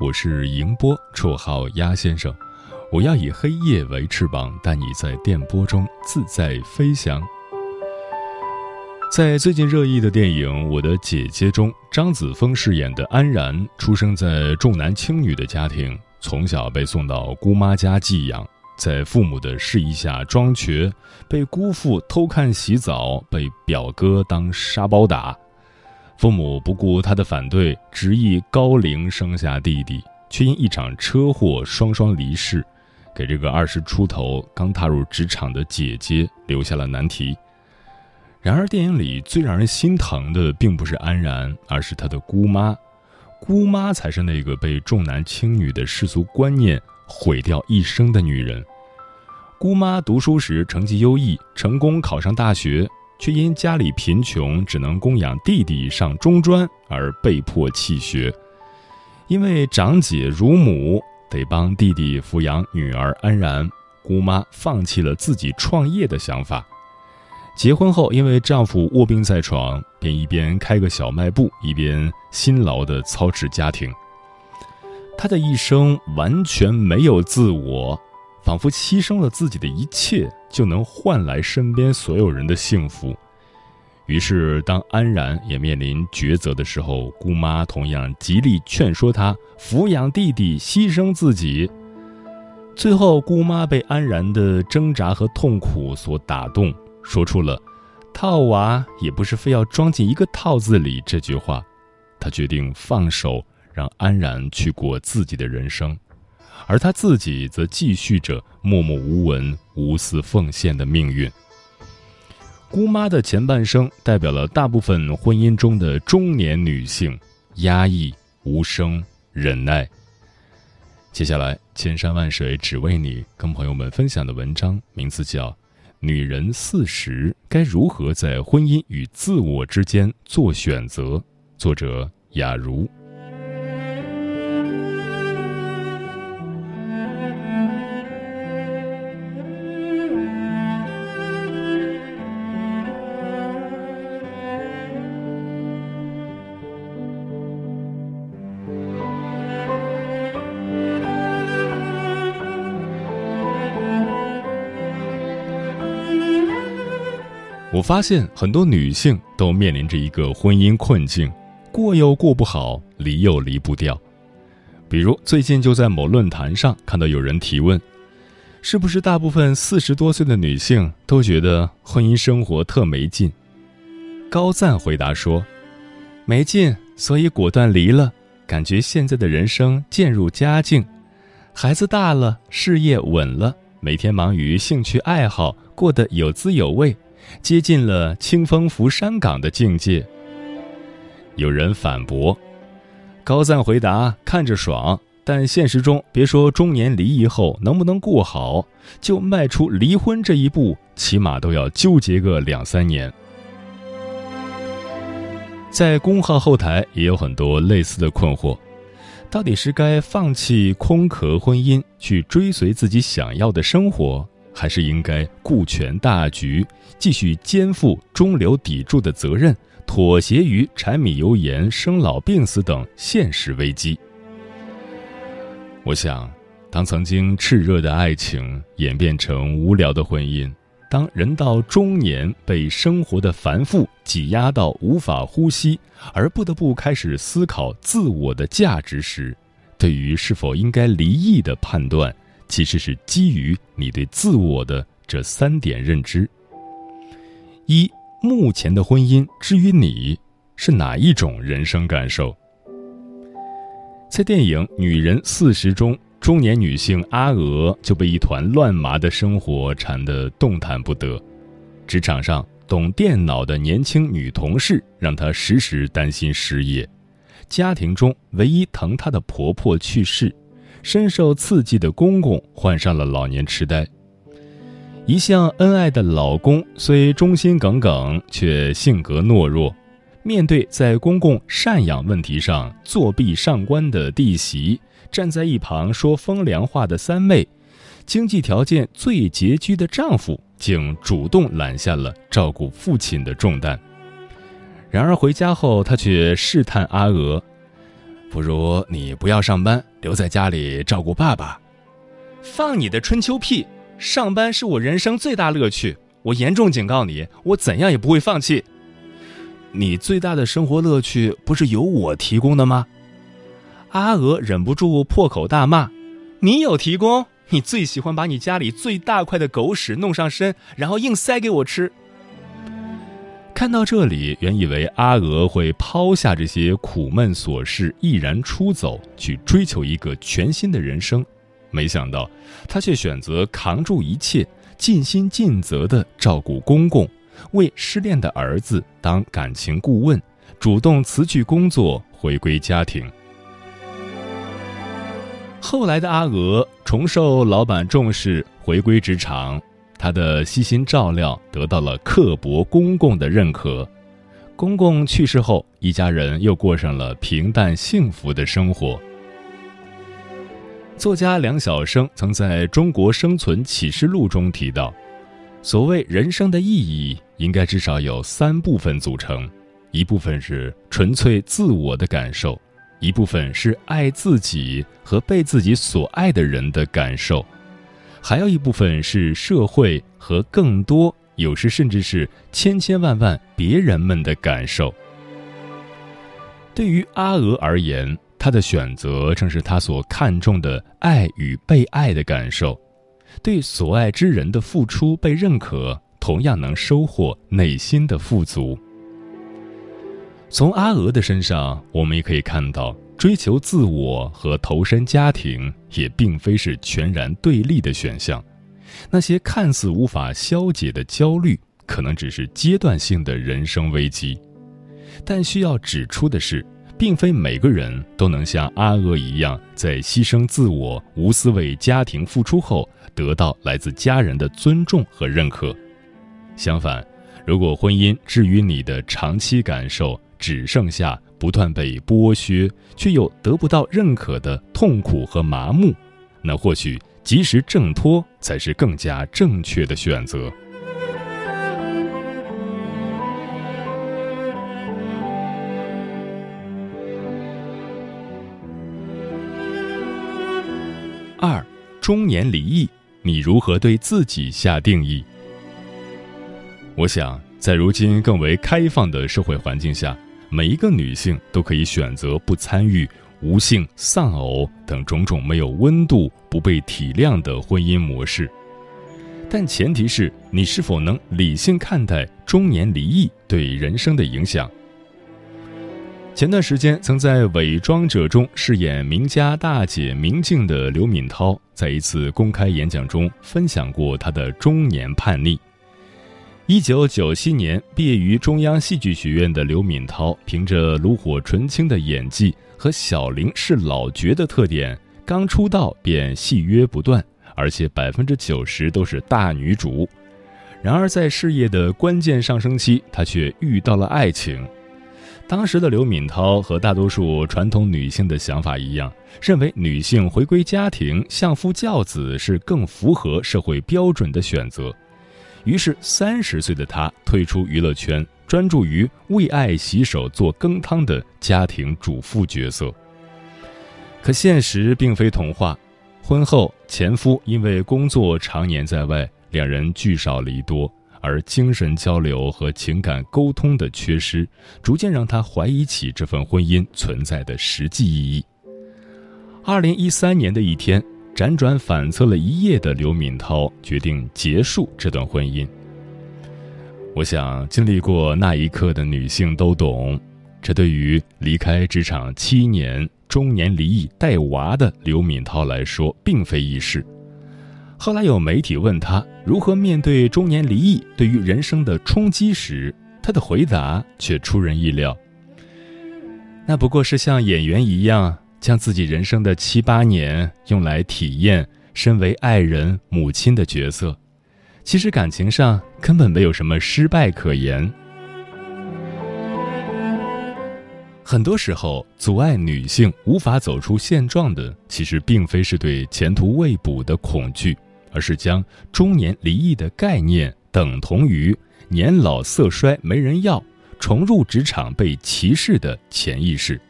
我是迎波，绰号鸭先生。我要以黑夜为翅膀，带你在电波中自在飞翔。在最近热议的电影《我的姐姐》中，张子枫饰演的安然，出生在重男轻女的家庭，从小被送到姑妈家寄养，在父母的示意下装瘸，被姑父偷看洗澡，被表哥当沙包打。父母不顾他的反对，执意高龄生下弟弟，却因一场车祸双双离世，给这个二十出头刚踏入职场的姐姐留下了难题。然而，电影里最让人心疼的并不是安然，而是她的姑妈。姑妈才是那个被重男轻女的世俗观念毁掉一生的女人。姑妈读书时成绩优异，成功考上大学。却因家里贫穷，只能供养弟弟上中专，而被迫弃学。因为长姐如母，得帮弟弟抚养女儿安然，姑妈放弃了自己创业的想法。结婚后，因为丈夫卧病在床，便一边开个小卖部，一边辛劳地操持家庭。她的一生完全没有自我。仿佛牺牲了自己的一切，就能换来身边所有人的幸福。于是，当安然也面临抉择的时候，姑妈同样极力劝说她抚养弟弟，牺牲自己。最后，姑妈被安然的挣扎和痛苦所打动，说出了“套娃也不是非要装进一个套子里”这句话。她决定放手，让安然去过自己的人生。而他自己则继续着默默无闻、无私奉献的命运。姑妈的前半生代表了大部分婚姻中的中年女性：压抑、无声、忍耐。接下来，千山万水只为你，跟朋友们分享的文章名字叫《女人四十该如何在婚姻与自我之间做选择》，作者雅茹。我发现很多女性都面临着一个婚姻困境，过又过不好，离又离不掉。比如最近就在某论坛上看到有人提问：是不是大部分四十多岁的女性都觉得婚姻生活特没劲？高赞回答说：没劲，所以果断离了。感觉现在的人生渐入佳境，孩子大了，事业稳了，每天忙于兴趣爱好，过得有滋有味。接近了清风拂山岗的境界。有人反驳，高赞回答看着爽，但现实中别说中年离异后能不能过好，就迈出离婚这一步，起码都要纠结个两三年。在公号后台也有很多类似的困惑，到底是该放弃空壳婚姻，去追随自己想要的生活？还是应该顾全大局，继续肩负中流砥柱的责任，妥协于柴米油盐、生老病死等现实危机。我想，当曾经炽热的爱情演变成无聊的婚姻，当人到中年被生活的繁复挤压到无法呼吸，而不得不开始思考自我的价值时，对于是否应该离异的判断，其实是基于你对自我的这三点认知：一、目前的婚姻至于你是哪一种人生感受？在电影《女人四十》中，中年女性阿娥就被一团乱麻的生活缠得动弹不得。职场上懂电脑的年轻女同事让她时时担心失业；家庭中唯一疼她的婆婆去世；深受刺激的公公患上了老年痴呆。一向恩爱的老公虽忠心耿耿，却性格懦弱。面对在公公赡养问题上作弊上官的弟媳，站在一旁说风凉话的三妹，经济条件最拮据的丈夫竟主动揽下了照顾父亲的重担。然而回家后，他却试探阿娥：“不如你不要上班，留在家里照顾爸爸。”放你的春秋屁！上班是我人生最大乐趣，我严重警告你，我怎样也不会放弃。你最大的生活乐趣不是由我提供的吗？阿娥忍不住破口大骂：“你有提供？你最喜欢把你家里最大块的狗屎弄上身，然后硬塞给我吃。”看到这里，原以为阿娥会抛下这些苦闷琐事，毅然出走去追求一个全新的人生，没想到她却选择扛住一切，尽心尽责地照顾公公。为失恋的儿子当感情顾问，主动辞去工作，回归家庭。后来的阿娥重受老板重视，回归职场，他的悉心照料得到了刻薄公公的认可。公公去世后，一家人又过上了平淡幸福的生活。作家梁晓声曾在中国生存启示录中提到。所谓人生的意义，应该至少有三部分组成：一部分是纯粹自我的感受，一部分是爱自己和被自己所爱的人的感受，还有一部分是社会和更多，有时甚至是千千万万别人们的感受。对于阿娥而言，她的选择正是她所看重的爱与被爱的感受。对所爱之人的付出被认可，同样能收获内心的富足。从阿娥的身上，我们也可以看到，追求自我和投身家庭也并非是全然对立的选项。那些看似无法消解的焦虑，可能只是阶段性的人生危机。但需要指出的是。并非每个人都能像阿娥一样，在牺牲自我、无私为家庭付出后，得到来自家人的尊重和认可。相反，如果婚姻至于你的长期感受只剩下不断被剥削却又得不到认可的痛苦和麻木，那或许及时挣脱才是更加正确的选择。二，中年离异，你如何对自己下定义？我想，在如今更为开放的社会环境下，每一个女性都可以选择不参与无性丧偶等种种没有温度、不被体谅的婚姻模式，但前提是你是否能理性看待中年离异对人生的影响。前段时间，曾在《伪装者》中饰演名家大姐明镜的刘敏涛，在一次公开演讲中分享过她的中年叛逆。一九九七年毕业于中央戏剧学院的刘敏涛，凭着炉火纯青的演技和小玲是老角的特点，刚出道便戏约不断，而且百分之九十都是大女主。然而，在事业的关键上升期，她却遇到了爱情。当时的刘敏涛和大多数传统女性的想法一样，认为女性回归家庭、相夫教子是更符合社会标准的选择。于是，三十岁的她退出娱乐圈，专注于为爱洗手、做羹汤的家庭主妇角色。可现实并非童话，婚后前夫因为工作常年在外，两人聚少离多。而精神交流和情感沟通的缺失，逐渐让他怀疑起这份婚姻存在的实际意义。二零一三年的一天，辗转反侧了一夜的刘敏涛决定结束这段婚姻。我想，经历过那一刻的女性都懂，这对于离开职场七年、中年离异带娃的刘敏涛来说，并非易事。后来有媒体问他如何面对中年离异对于人生的冲击时，他的回答却出人意料。那不过是像演员一样，将自己人生的七八年用来体验身为爱人、母亲的角色。其实感情上根本没有什么失败可言。很多时候，阻碍女性无法走出现状的，其实并非是对前途未卜的恐惧，而是将中年离异的概念等同于年老色衰没人要、重入职场被歧视的潜意识。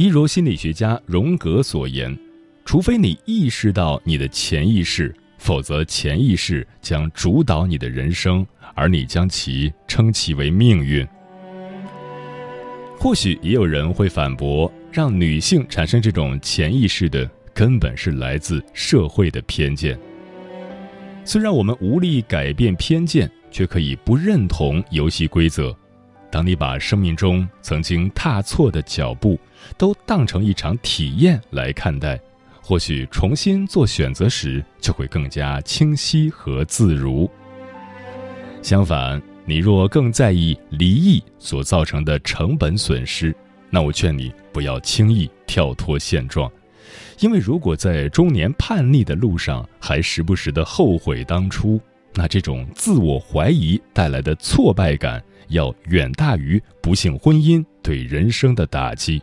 一如心理学家荣格所言：“除非你意识到你的潜意识。”否则，潜意识将主导你的人生，而你将其称其为命运。或许也有人会反驳，让女性产生这种潜意识的根本是来自社会的偏见。虽然我们无力改变偏见，却可以不认同游戏规则。当你把生命中曾经踏错的脚步，都当成一场体验来看待。或许重新做选择时，就会更加清晰和自如。相反，你若更在意离异所造成的成本损失，那我劝你不要轻易跳脱现状，因为如果在中年叛逆的路上还时不时的后悔当初，那这种自我怀疑带来的挫败感，要远大于不幸婚姻对人生的打击。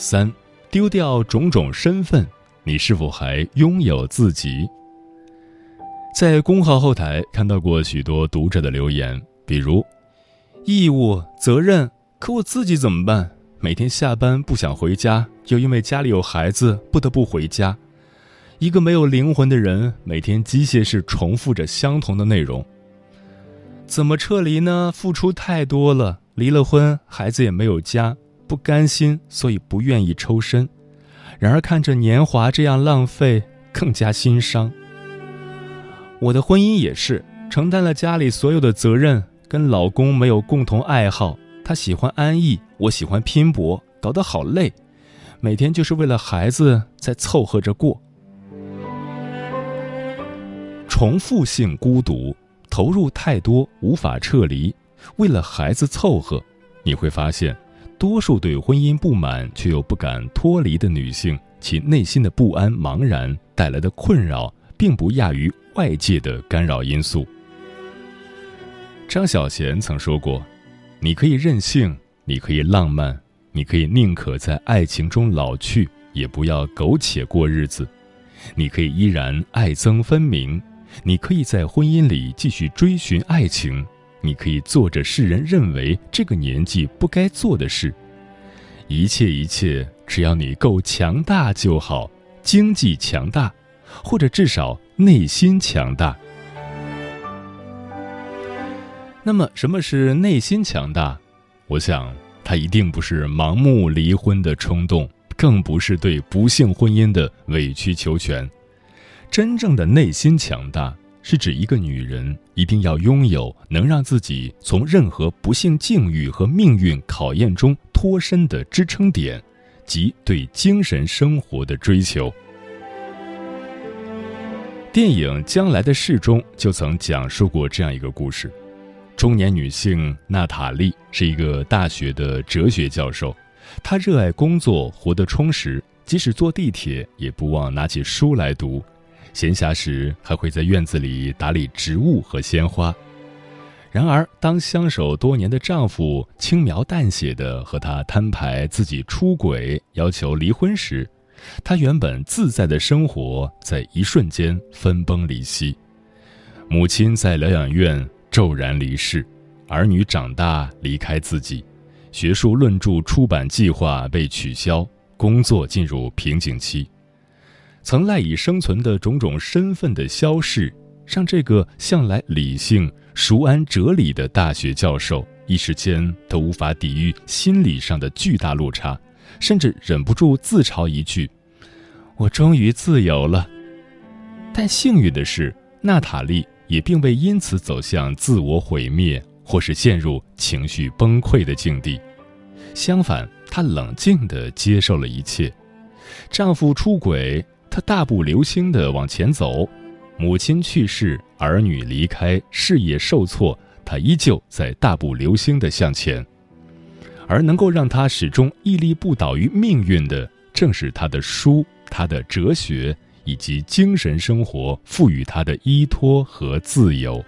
三，丢掉种种身份，你是否还拥有自己？在公号后台看到过许多读者的留言，比如义务、责任，可我自己怎么办？每天下班不想回家，又因为家里有孩子不得不回家。一个没有灵魂的人，每天机械式重复着相同的内容。怎么撤离呢？付出太多了，离了婚，孩子也没有家。不甘心，所以不愿意抽身。然而看着年华这样浪费，更加心伤。我的婚姻也是承担了家里所有的责任，跟老公没有共同爱好。他喜欢安逸，我喜欢拼搏，搞得好累。每天就是为了孩子在凑合着过。重复性孤独，投入太多无法撤离，为了孩子凑合，你会发现。多数对婚姻不满却又不敢脱离的女性，其内心的不安、茫然带来的困扰，并不亚于外界的干扰因素。张小娴曾说过：“你可以任性，你可以浪漫，你可以宁可在爱情中老去，也不要苟且过日子；你可以依然爱憎分明，你可以在婚姻里继续追寻爱情。”你可以做着世人认为这个年纪不该做的事，一切一切，只要你够强大就好。经济强大，或者至少内心强大。那么，什么是内心强大？我想，它一定不是盲目离婚的冲动，更不是对不幸婚姻的委曲求全。真正的内心强大。是指一个女人一定要拥有能让自己从任何不幸境遇和命运考验中脱身的支撑点，及对精神生活的追求。电影《将来的事》中就曾讲述过这样一个故事：中年女性娜塔莉是一个大学的哲学教授，她热爱工作，活得充实，即使坐地铁也不忘拿起书来读。闲暇时还会在院子里打理植物和鲜花。然而，当相守多年的丈夫轻描淡写的和她摊牌自己出轨、要求离婚时，她原本自在的生活在一瞬间分崩离析。母亲在疗养院骤然离世，儿女长大离开自己，学术论著出版计划被取消，工作进入瓶颈期。曾赖以生存的种种身份的消逝，让这个向来理性、熟谙哲理的大学教授一时间都无法抵御心理上的巨大落差，甚至忍不住自嘲一句：“我终于自由了。”但幸运的是，娜塔莉也并未因此走向自我毁灭或是陷入情绪崩溃的境地。相反，她冷静地接受了一切。丈夫出轨，他大步流星地往前走。母亲去世，儿女离开，事业受挫，他依旧在大步流星地向前。而能够让他始终屹立不倒于命运的，正是他的书、他的哲学以及精神生活赋予他的依托和自由。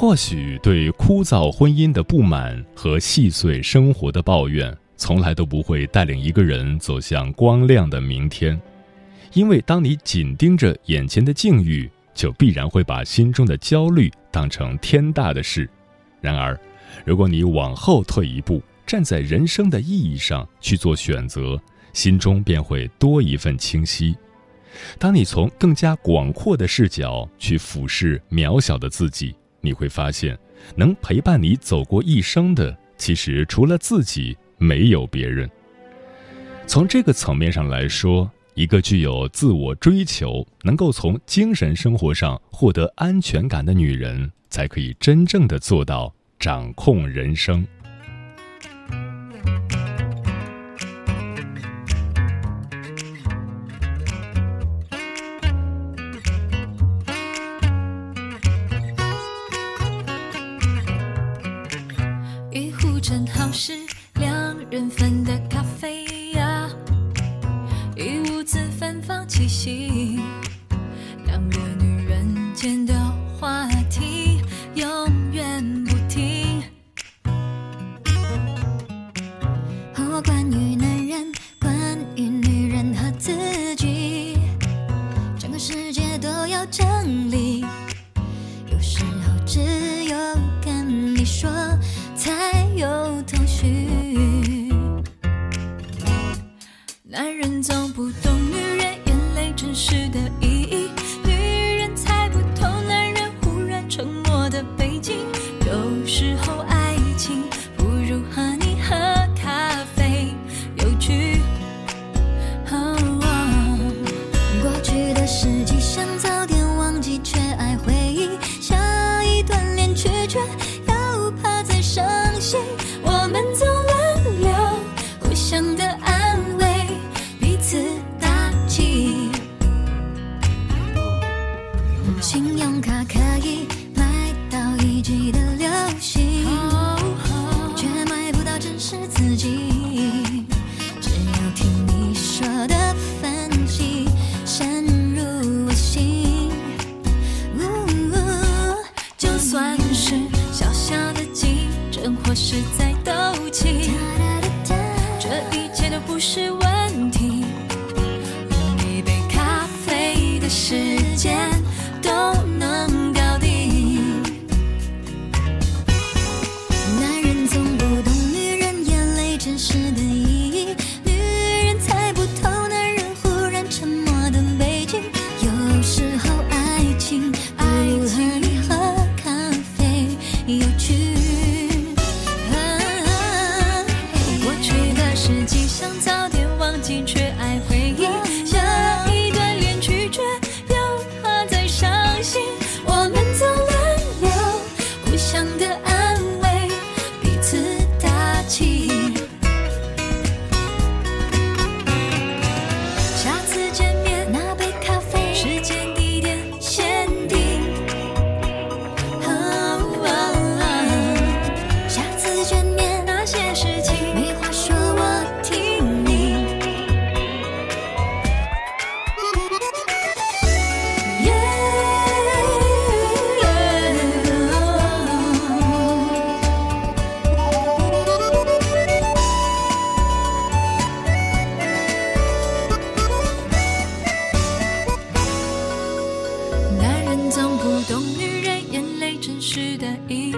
或许对枯燥婚姻的不满和细碎生活的抱怨，从来都不会带领一个人走向光亮的明天，因为当你紧盯着眼前的境遇，就必然会把心中的焦虑当成天大的事。然而，如果你往后退一步，站在人生的意义上去做选择，心中便会多一份清晰。当你从更加广阔的视角去俯视渺小的自己。你会发现，能陪伴你走过一生的，其实除了自己，没有别人。从这个层面上来说，一个具有自我追求、能够从精神生活上获得安全感的女人，才可以真正的做到掌控人生。lonely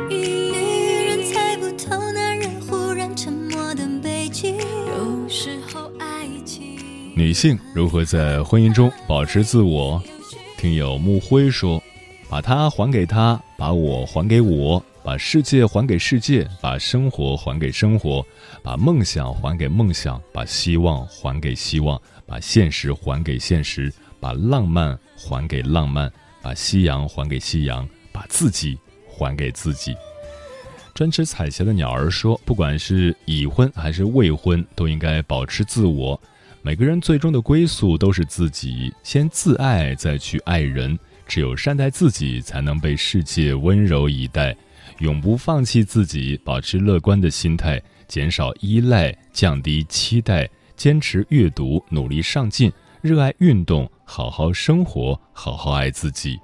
女人猜不透男人忽然沉默的背景有时候爱情。女性如何在婚姻中保持自我听友木辉说把他还给他把我还给我把世界还给世界把生活还给生活把梦想还给梦想把希望还给希望把现实还给现实把浪漫还给浪漫把夕阳还给夕阳把自己还给自己。”专吃彩霞的鸟儿说：“不管是已婚还是未婚，都应该保持自我。每个人最终的归宿都是自己，先自爱，再去爱人。只有善待自己，才能被世界温柔以待。永不放弃自己，保持乐观的心态，减少依赖，降低期待，坚持阅读，努力上进，热爱运动，好好生活，好好爱自己。”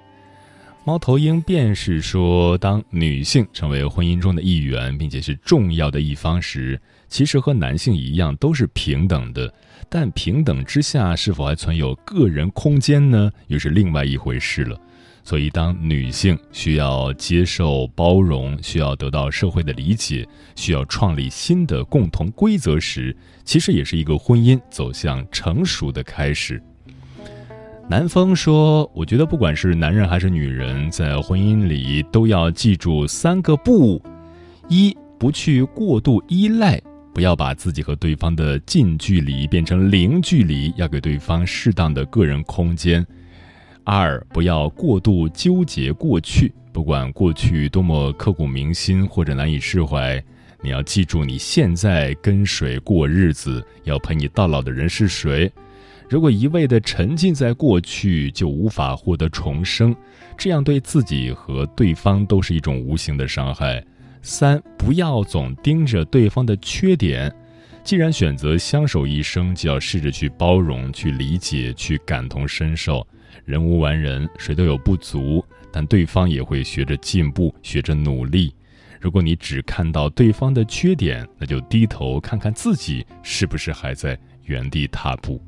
猫头鹰便是说，当女性成为婚姻中的一员，并且是重要的一方时，其实和男性一样都是平等的。但平等之下，是否还存有个人空间呢？又是另外一回事了。所以，当女性需要接受包容，需要得到社会的理解，需要创立新的共同规则时，其实也是一个婚姻走向成熟的开始。南风说：“我觉得不管是男人还是女人，在婚姻里都要记住三个不：一，不去过度依赖，不要把自己和对方的近距离变成零距离，要给对方适当的个人空间；二，不要过度纠结过去，不管过去多么刻骨铭心或者难以释怀，你要记住你现在跟谁过日子，要陪你到老的人是谁。”如果一味地沉浸在过去，就无法获得重生，这样对自己和对方都是一种无形的伤害。三，不要总盯着对方的缺点，既然选择相守一生，就要试着去包容、去理解、去感同身受。人无完人，谁都有不足，但对方也会学着进步，学着努力。如果你只看到对方的缺点，那就低头看看自己是不是还在原地踏步。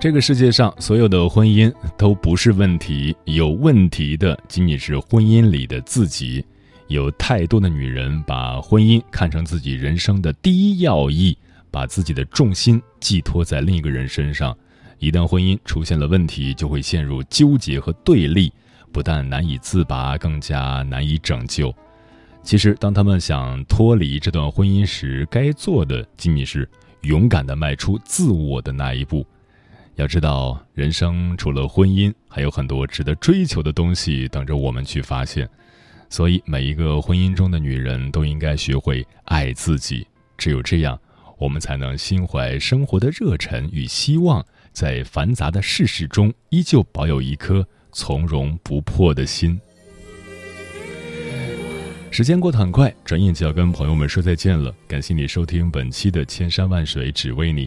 这个世界上所有的婚姻都不是问题，有问题的仅仅是婚姻里的自己。有太多的女人把婚姻看成自己人生的第一要义，把自己的重心寄托在另一个人身上。一旦婚姻出现了问题，就会陷入纠结和对立，不但难以自拔，更加难以拯救。其实，当他们想脱离这段婚姻时，该做的仅仅是勇敢地迈出自我的那一步。要知道，人生除了婚姻，还有很多值得追求的东西等着我们去发现。所以，每一个婚姻中的女人都应该学会爱自己。只有这样，我们才能心怀生活的热忱与希望，在繁杂的世事中，依旧保有一颗从容不迫的心。时间过得很快，转眼就要跟朋友们说再见了。感谢你收听本期的《千山万水只为你》。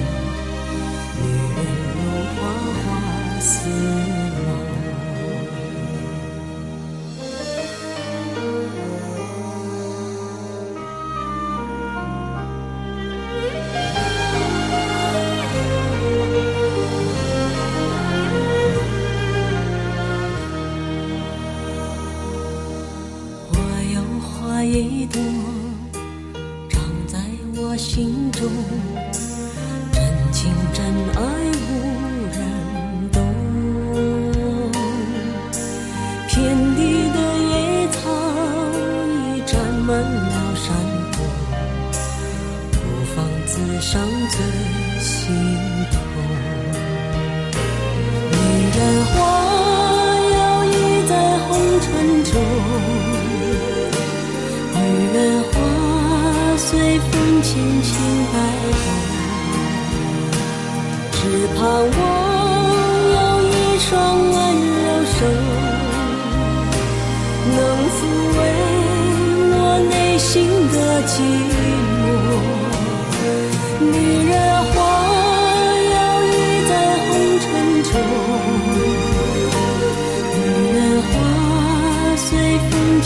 一朵长在我心中，真情真爱无人懂。遍地的野草已占满了山坡，孤芳自赏最。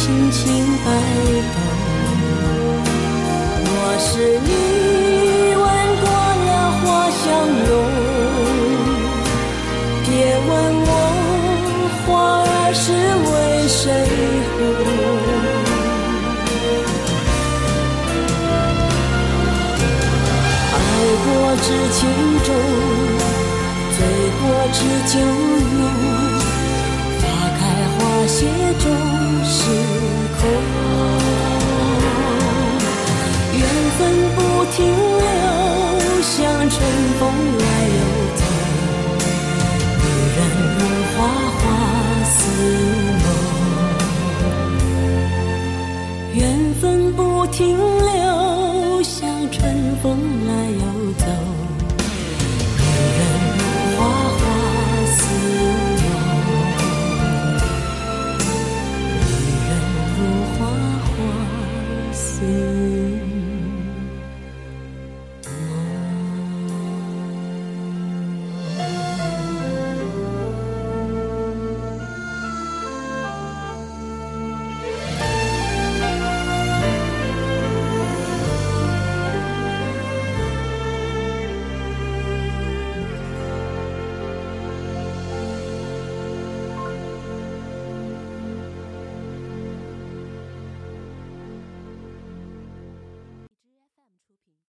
轻轻摆动。若是你闻过了花香浓，别问我花儿是为谁红。爱过知情重，醉过知酒浓。花开花谢春风来又走。女人如花，花似梦。缘分不停